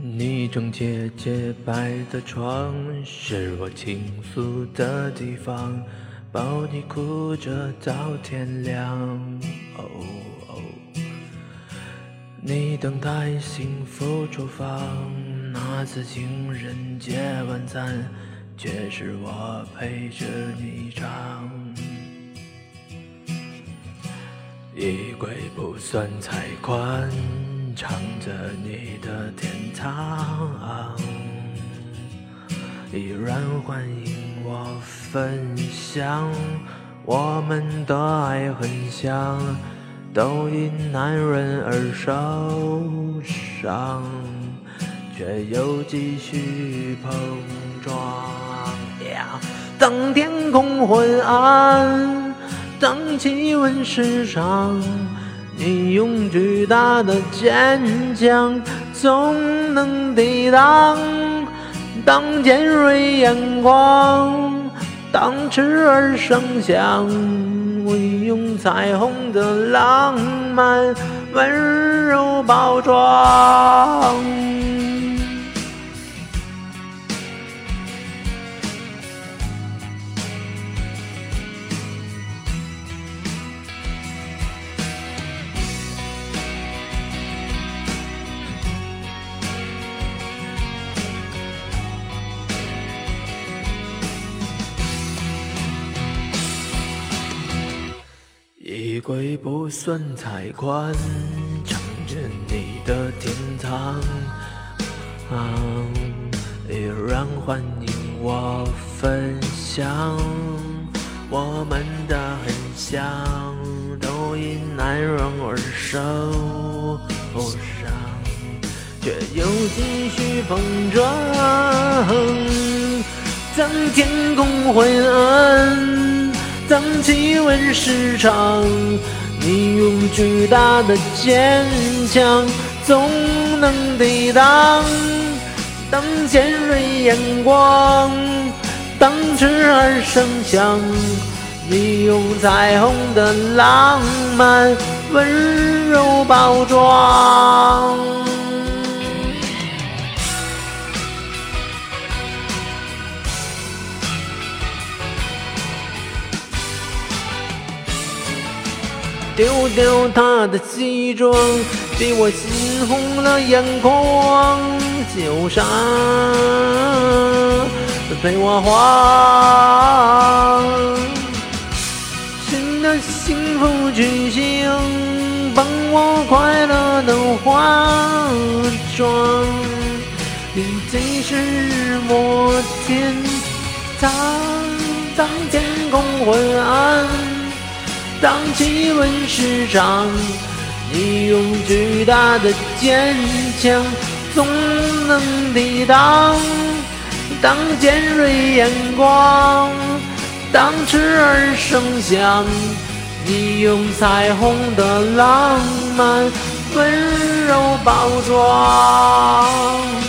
你整洁洁白的床，是我倾诉的地方，抱你哭着到天亮。哦，你等待幸福厨房，那次情人节晚餐，却是我陪着你唱。衣柜不算太宽。唱着你的天堂，依然欢迎我分享。我们的爱很像，都因男人而受伤，却又继续碰撞。当天空昏暗，当气温失常。你用巨大的坚强，总能抵挡。当尖锐眼光，当刺耳声响，你用彩虹的浪漫温柔包装。衣柜不算太宽，藏着你的天堂，依然欢迎我分享。我们的很像，都因男人而受伤，却又继续碰撞。当天空昏暗。当气温失常，你用巨大的坚强总能抵挡。当尖锐眼光，当刺耳声响，你用彩虹的浪漫温柔包装。丢掉他的西装，比我心红了眼眶，旧衫被我换，新的幸福巨星帮我快乐的化妆，你最是我天堂，当天空昏暗。当气温失常，你用巨大的坚强总能抵挡。当尖锐眼光，当刺耳声响，你用彩虹的浪漫温柔包装。